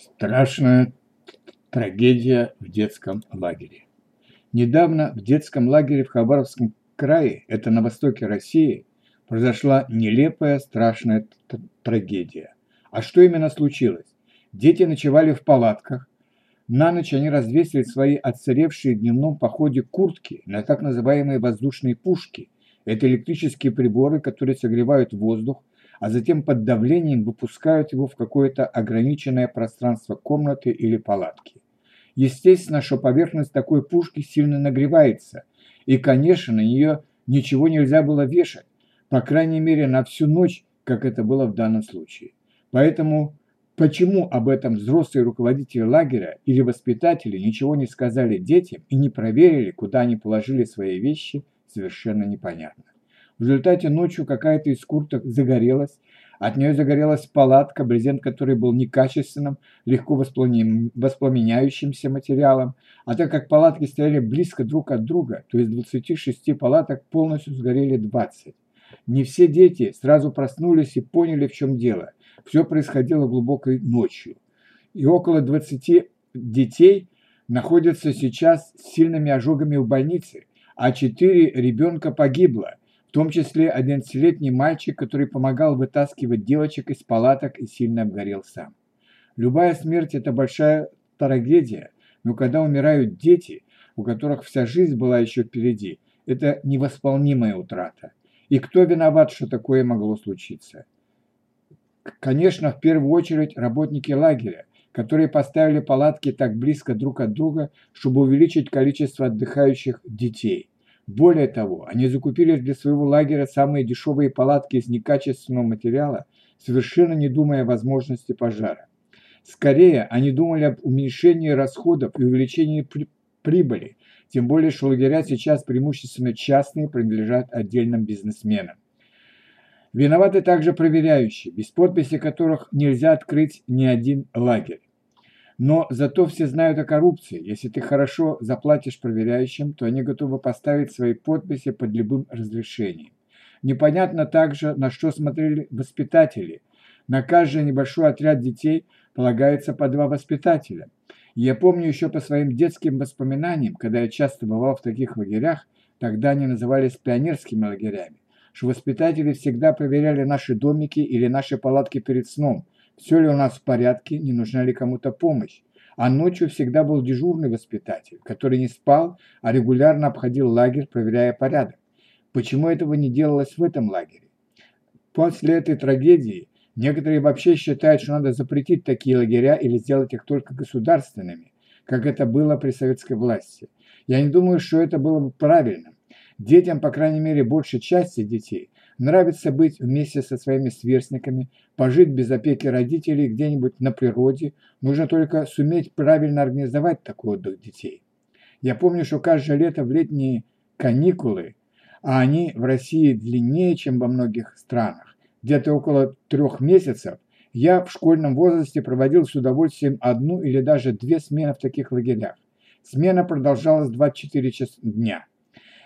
Страшная трагедия в детском лагере. Недавно в детском лагере в Хабаровском крае, это на востоке России, произошла нелепая страшная трагедия. А что именно случилось? Дети ночевали в палатках. На ночь они развесили свои отсыревшие в дневном походе куртки на так называемые воздушные пушки. Это электрические приборы, которые согревают воздух а затем под давлением выпускают его в какое-то ограниченное пространство комнаты или палатки. Естественно, что поверхность такой пушки сильно нагревается, и, конечно, на нее ничего нельзя было вешать, по крайней мере, на всю ночь, как это было в данном случае. Поэтому почему об этом взрослые руководители лагеря или воспитатели ничего не сказали детям и не проверили, куда они положили свои вещи, совершенно непонятно. В результате ночью какая-то из курток загорелась. От нее загорелась палатка, брезент которой был некачественным, легко воспламеняющимся материалом. А так как палатки стояли близко друг от друга, то из 26 палаток полностью сгорели 20. Не все дети сразу проснулись и поняли, в чем дело. Все происходило глубокой ночью. И около 20 детей находятся сейчас с сильными ожогами в больнице, а 4 ребенка погибло в том числе 11-летний мальчик, который помогал вытаскивать девочек из палаток и сильно обгорел сам. Любая смерть – это большая трагедия, но когда умирают дети, у которых вся жизнь была еще впереди, это невосполнимая утрата. И кто виноват, что такое могло случиться? Конечно, в первую очередь работники лагеря, которые поставили палатки так близко друг от друга, чтобы увеличить количество отдыхающих детей. Более того, они закупили для своего лагеря самые дешевые палатки из некачественного материала, совершенно не думая о возможности пожара. Скорее, они думали об уменьшении расходов и увеличении при прибыли, тем более, что лагеря сейчас преимущественно частные, принадлежат отдельным бизнесменам. Виноваты также проверяющие, без подписи которых нельзя открыть ни один лагерь. Но зато все знают о коррупции. Если ты хорошо заплатишь проверяющим, то они готовы поставить свои подписи под любым разрешением. Непонятно также, на что смотрели воспитатели. На каждый небольшой отряд детей полагается по два воспитателя. я помню еще по своим детским воспоминаниям, когда я часто бывал в таких лагерях, тогда они назывались пионерскими лагерями, что воспитатели всегда проверяли наши домики или наши палатки перед сном – все ли у нас в порядке, не нужна ли кому-то помощь. А ночью всегда был дежурный воспитатель, который не спал, а регулярно обходил лагерь, проверяя порядок. Почему этого не делалось в этом лагере? После этой трагедии некоторые вообще считают, что надо запретить такие лагеря или сделать их только государственными, как это было при советской власти. Я не думаю, что это было бы правильным. Детям, по крайней мере, большей части детей, Нравится быть вместе со своими сверстниками, пожить без опеки родителей где-нибудь на природе. Нужно только суметь правильно организовать такой отдых детей. Я помню, что каждое лето в летние каникулы, а они в России длиннее, чем во многих странах, где-то около трех месяцев, я в школьном возрасте проводил с удовольствием одну или даже две смены в таких лагерях. Смена продолжалась 24 часа дня.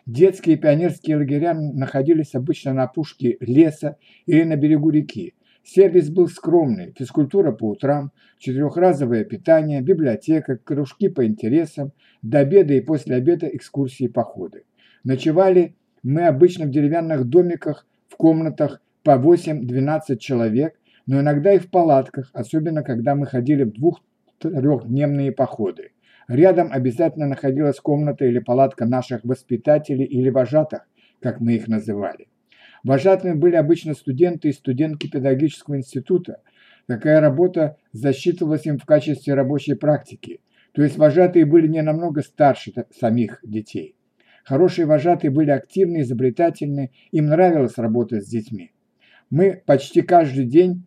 Детские и пионерские лагеря находились обычно на опушке леса или на берегу реки. Сервис был скромный, физкультура по утрам, четырехразовое питание, библиотека, кружки по интересам, до обеда и после обеда экскурсии и походы. Ночевали мы обычно в деревянных домиках, в комнатах по 8-12 человек, но иногда и в палатках, особенно когда мы ходили в двух-трехдневные походы. Рядом обязательно находилась комната или палатка наших воспитателей или вожатых, как мы их называли. Вожатыми были обычно студенты и студентки педагогического института. Такая работа засчитывалась им в качестве рабочей практики. То есть вожатые были не намного старше самих детей. Хорошие вожатые были активны, изобретательны, им нравилось работать с детьми. Мы почти каждый день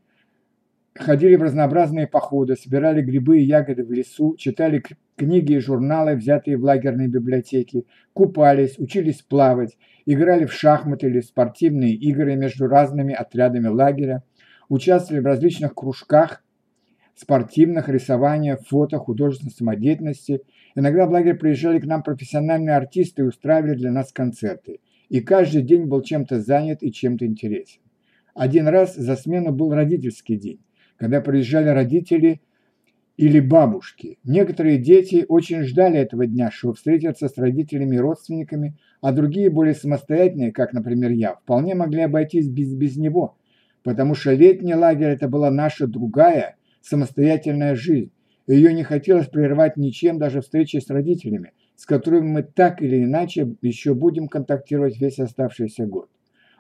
ходили в разнообразные походы, собирали грибы и ягоды в лесу, читали книги и журналы, взятые в лагерной библиотеке, купались, учились плавать, играли в шахматы или спортивные игры между разными отрядами лагеря, участвовали в различных кружках, спортивных, рисования, фото, художественной самодеятельности. Иногда в лагерь приезжали к нам профессиональные артисты и устраивали для нас концерты. И каждый день был чем-то занят и чем-то интересен. Один раз за смену был родительский день, когда приезжали родители или бабушки. Некоторые дети очень ждали этого дня, чтобы встретиться с родителями и родственниками, а другие, более самостоятельные, как, например, я, вполне могли обойтись без, без него, потому что летний лагерь – это была наша другая самостоятельная жизнь. Ее не хотелось прерывать ничем, даже встречи с родителями, с которыми мы так или иначе еще будем контактировать весь оставшийся год.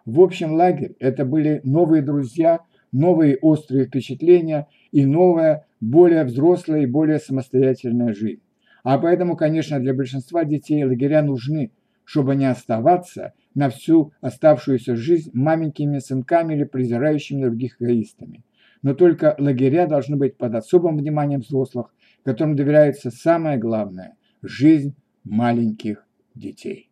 В общем, лагерь – это были новые друзья, новые острые впечатления и новая более взрослая и более самостоятельная жизнь. А поэтому, конечно, для большинства детей лагеря нужны, чтобы не оставаться на всю оставшуюся жизнь маленькими сынками или презирающими других эгоистами. Но только лагеря должны быть под особым вниманием взрослых, которым доверяется самое главное – жизнь маленьких детей.